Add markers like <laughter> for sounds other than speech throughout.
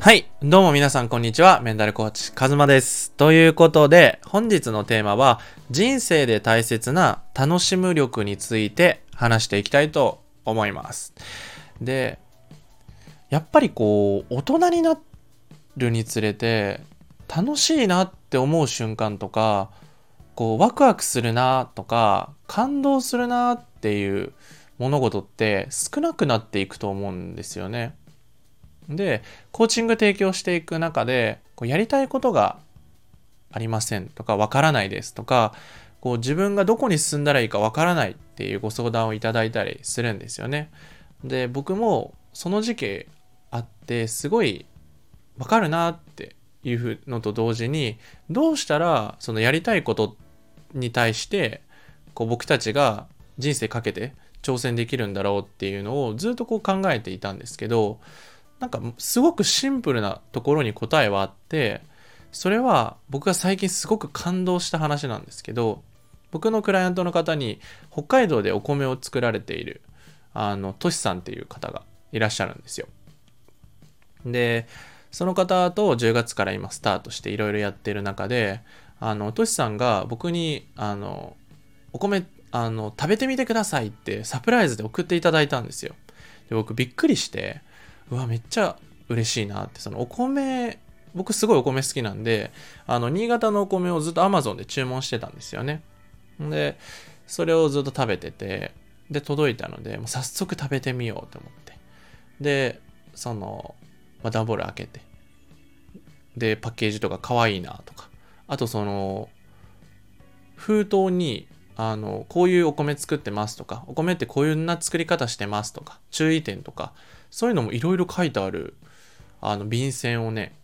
はい。どうも皆さん、こんにちは。メンタルコーチ、カズマです。ということで、本日のテーマは、人生で大切な楽しむ力について話していきたいと思います。で、やっぱりこう、大人になるにつれて、楽しいなって思う瞬間とか、こう、ワクワクするなとか、感動するなっていう物事って少なくなっていくと思うんですよね。でコーチング提供していく中でこうやりたいことがありませんとかわからないですとかこう自分がどこに進んだらいいかわからないっていうご相談をいただいたりするんですよね。で僕もその時期あってすごいわかるなっていうのと同時にどうしたらそのやりたいことに対してこう僕たちが人生かけて挑戦できるんだろうっていうのをずっとこう考えていたんですけどなんかすごくシンプルなところに答えはあってそれは僕が最近すごく感動した話なんですけど僕のクライアントの方に北海道でお米を作られているあのトシさんっていう方がいらっしゃるんですよ。でその方と10月から今スタートしていろいろやってる中であのトシさんが僕にあのお米あの食べてみてくださいってサプライズで送っていただいたんですよ。で僕びっくりしてうわめっちゃ嬉しいなって。そのお米僕すごいお米好きなんであの新潟のお米をずっと Amazon で注文してたんですよね。でそれをずっと食べててで届いたのでもう早速食べてみようと思って。でその、まあ、段ボール開けて。でパッケージとか可愛いなとか。あとその封筒にあのこういうお米作ってますとかお米ってこういうな作り方してますとか注意点とかそういうのもいろいろ書いてあるあの便箋をね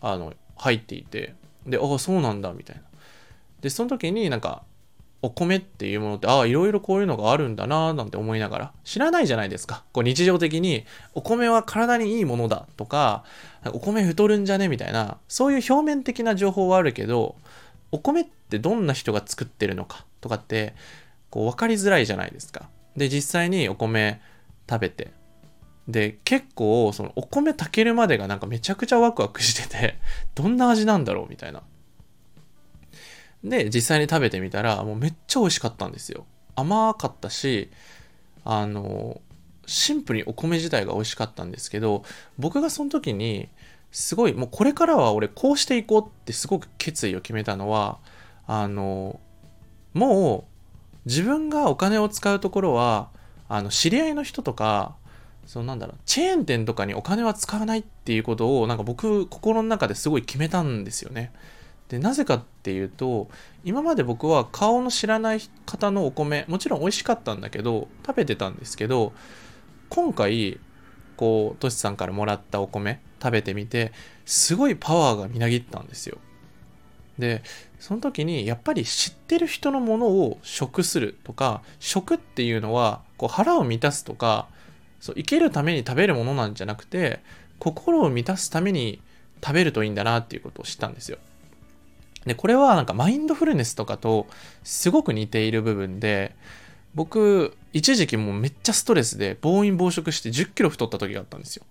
あの入っていてでああそうなんだみたいな。でその時になんかお米っていうものってああいろいろこういうのがあるんだななんて思いながら知らないじゃないですか。こう日常的にお米は体にいいものだとかお米太るんじゃねみたいなそういう表面的な情報はあるけどお米ってどんな人が作ってるのかとかってこう分かりづらいじゃないですか。で実際にお米食べてで結構そのお米炊けるまでがなんかめちゃくちゃワクワクしてて <laughs> どんな味なんだろうみたいな。で実際に食べてみたらもうめっちゃ美味しかったんですよ。甘かったしあのシンプルにお米自体が美味しかったんですけど僕がその時にすごいもうこれからは俺こうしていこうってすごく決意を決めたのはあのもう自分がお金を使うところはあの知り合いの人とかそのなんだろうチェーン店とかにお金は使わないっていうことをなんか僕心の中ですごい決めたんですよね。でなぜかっていうと今まで僕は顔の知らない方のお米もちろん美味しかったんだけど食べてたんですけど今回こうトシさんからもらったお米食べてみてすごいパワーがみなぎったんですよ。でその時にやっぱり知ってる人のものを食するとか食っていうのはこう腹を満たすとかそう生きるために食べるものなんじゃなくて心を満たすために食べるといいんだなっていうことを知ったんですよ。でこれはなんかマインドフルネスとかとすごく似ている部分で僕一時期もうめっちゃストレスで暴飲暴食して1 0キロ太った時があったんですよ。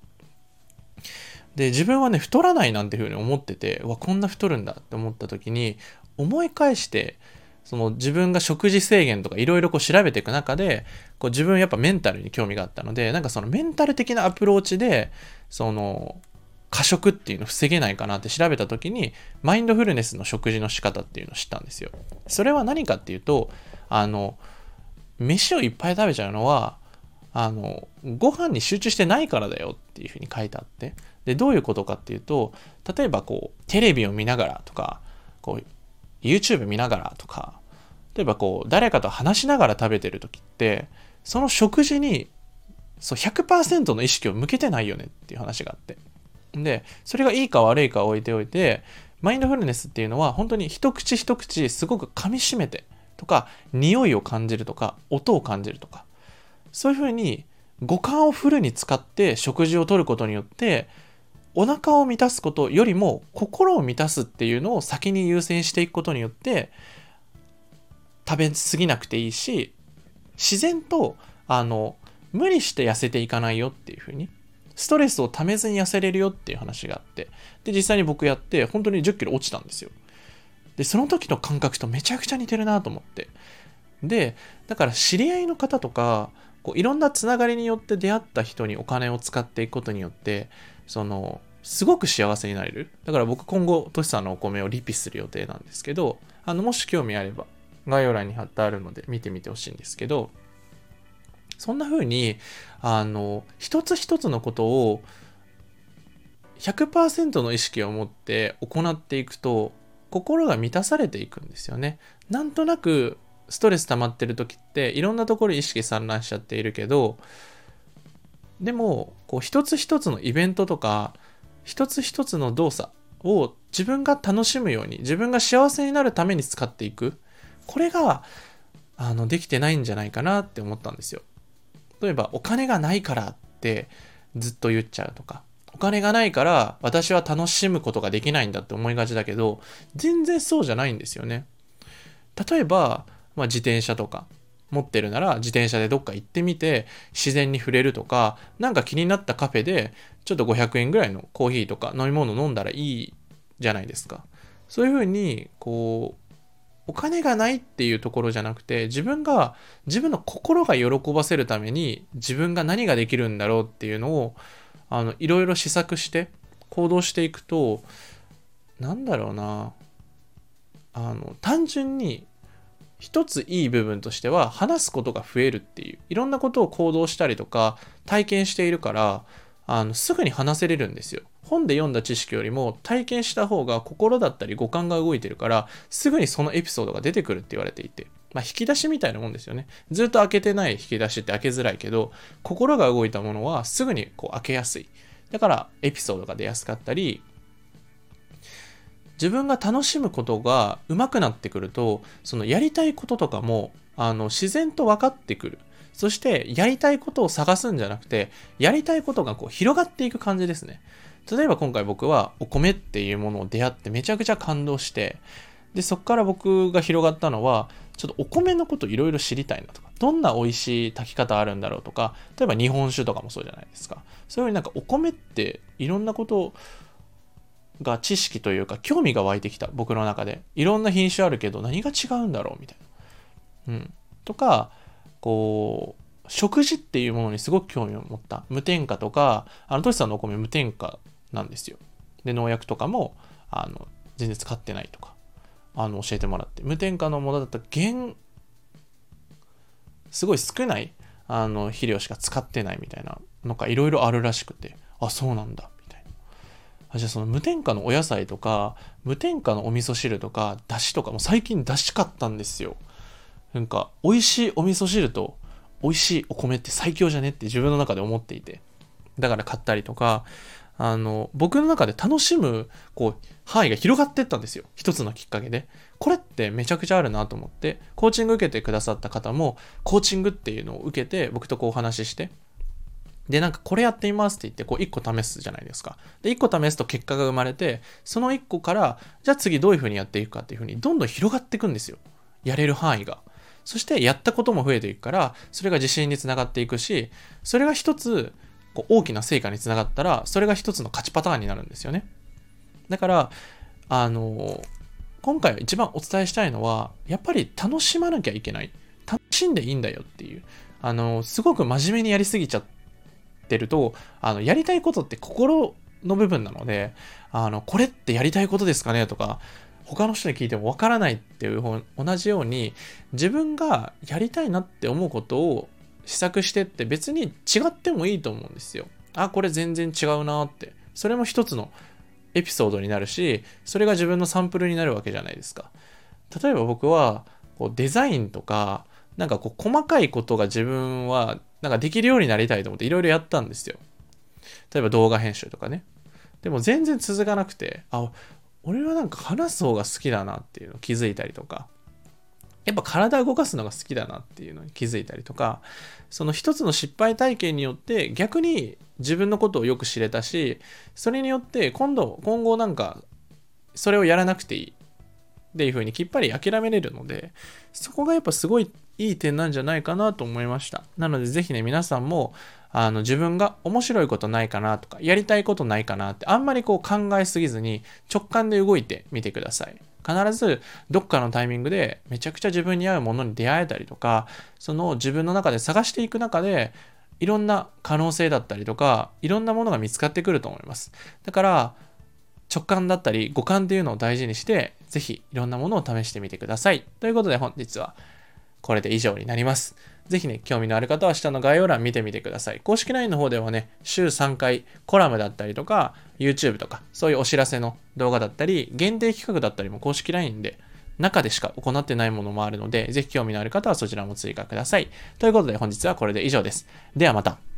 で自分はね太らないなんていうふうに思っててうわこんな太るんだって思った時に思い返してその自分が食事制限とかいろいろ調べていく中でこう自分やっぱメンタルに興味があったのでなんかそのメンタル的なアプローチでその過食っていうのを防げないかなって調べた時にマインドフルネスの食事の仕方っていうのを知ったんですよ。それは何かっていうとあの飯をいっぱい食べちゃうのはあのご飯に集中してないからだよっていうふうに書いてあってでどういうことかっていうと例えばこうテレビを見ながらとかこう YouTube 見ながらとか例えばこう誰かと話しながら食べてる時ってその食事にそう100%の意識を向けてないよねっていう話があって。でそれがいいか悪いか置いておいてマインドフルネスっていうのは本当に一口一口すごく噛みしめてとか匂いを感じるとか音を感じるとかそういうふうに五感をフルに使って食事をとることによってお腹を満たすことよりも心を満たすっていうのを先に優先していくことによって食べ過ぎなくていいし自然とあの無理して痩せていかないよっていうふうにストレスをためずに痩せれるよっていう話があってで実際に僕やって本当に1 0キロ落ちたんですよ。でその時の感覚とめちゃくちゃ似てるなと思って。でだから知り合いの方とかこういろんなつながりによって出会った人にお金を使っていくことによってそのすごく幸せになれるだから僕今後トシさんのお米をリピする予定なんですけどあのもし興味あれば概要欄に貼ってあるので見てみてほしいんですけどそんな風にあの一つ一つのことを100%の意識を持って行っていくと心が満たされていくんですよね。なんとなくストレス溜まってる時っていろんなところ意識散乱しちゃっているけどでもこう一つ一つのイベントとか一つ一つの動作を自分が楽しむように自分が幸せになるために使っていく。これがあのできてないんじゃないかなって思ったんですよ。例えばお金がないからってずっと言っちゃうとかお金がないから私は楽しむことができないんだって思いがちだけど全然そうじゃないんですよね。例えば、まあ、自転車とか持ってるなら自転車でどっか行ってみて自然に触れるとか何か気になったカフェでちょっと500円ぐらいのコーヒーとか飲み物飲んだらいいじゃないですか。そういうふうにこうお金がないっていうところじゃなくて自分が自分の心が喜ばせるために自分が何ができるんだろうっていうのをあのいろいろ試作して行動していくとなんだろうなあの単純に一ついい部分としては話すことが増えるっていういろんなことを行動したりとか体験しているからあのすぐに話せれるんですよ本で読んだ知識よりも体験した方が心だったり五感が動いてるからすぐにそのエピソードが出てくるって言われていてまあ、引き出しみたいなもんですよね。ずっと開けてない引き出しって開けづらいけど、心が動いたものはすぐにこう開けやすい。だからエピソードが出やすかったり、自分が楽しむことが上手くなってくるとそのやりたいこととかもあの自然と分かってくる。そしてやりたいことを探すんじゃなくてやりたいことがこう広がっていく感じですね。例えば今回僕はお米っていうものを出会ってめちゃくちゃ感動してでそこから僕が広がったのはちょっとお米のこといろいろ知りたいなとかどんな美味しい炊き方あるんだろうとか例えば日本酒とかもそうじゃないですか。そういうなんかお米っていろんなことが知識というか興味が湧いてきた。僕の中で。いろんな品種あるけど何が違うんだろうみたいな。うん、とかこう食事っていうものにすごく興味を持った。無添加とかあのトシさんのお米無添加なんですよ。で農薬とかもあの全然使ってないとかあの教えてもらって。無添加のものだったら原すごい少ないあの肥料しか使ってないみたいなのがいろいろあるらしくて。あそうなんだ。じゃあその無添加のお野菜とか、無添加のお味噌汁とか、だしとか、も最近だし買ったんですよ。なんか、美味しいお味噌汁と、美味しいお米って最強じゃねって自分の中で思っていて。だから買ったりとか、あの、僕の中で楽しむ、こう、範囲が広がってったんですよ。一つのきっかけで。これってめちゃくちゃあるなと思って、コーチング受けてくださった方も、コーチングっていうのを受けて、僕とこうお話しして、で、なんかこれやってみますって言って、こう1個試すじゃないですか。で、1個試すと結果が生まれて、その1個から、じゃあ次どういうふうにやっていくかっていうふうに、どんどん広がっていくんですよ。やれる範囲が。そしてやったことも増えていくから、それが自信につながっていくし、それが一つ、こう大きな成果につながったら、それが一つの勝ちパターンになるんですよね。だから、あの、今回一番お伝えしたいのは、やっぱり楽しまなきゃいけない。楽しんでいいんだよっていう。あの、すごく真面目にやりすぎちゃっ、ってると、あの、やりたいことって心の部分なので、あの、これってやりたいことですかねとか、他の人に聞いてもわからないっていう同じように、自分がやりたいなって思うことを試作してって別に違ってもいいと思うんですよ。あ、これ全然違うなって。それも一つのエピソードになるし、それが自分のサンプルになるわけじゃないですか。例えば僕は、こうデザインとか、なんかこう細かいことが自分はなんかできるようになりたいと思っていろいろやったんですよ。例えば動画編集とかね。でも全然続かなくて、あ、俺はなんか話す方が好きだなっていうのを気づいたりとか、やっぱ体を動かすのが好きだなっていうのに気づいたりとか、その一つの失敗体験によって逆に自分のことをよく知れたし、それによって今度、今後なんかそれをやらなくていい。っていう風にきっぱり諦めれるので、そこがやっぱすごいいい点なんじゃないかなと思いました。なのでぜひね、皆さんも、あの、自分が面白いことないかなとか、やりたいことないかなって、あんまりこう考えすぎずに直感で動いてみてください。必ずどっかのタイミングでめちゃくちゃ自分に合うものに出会えたりとか、その自分の中で探していく中で、いろんな可能性だったりとか、いろんなものが見つかってくると思います。だから、直感だったり五感っていうのを大事にして、ぜひいろんなものを試してみてください。ということで本日はこれで以上になります。ぜひね、興味のある方は下の概要欄見てみてください。公式 LINE の方ではね、週3回コラムだったりとか、YouTube とか、そういうお知らせの動画だったり、限定企画だったりも公式 LINE で中でしか行ってないものもあるので、ぜひ興味のある方はそちらも追加ください。ということで本日はこれで以上です。ではまた。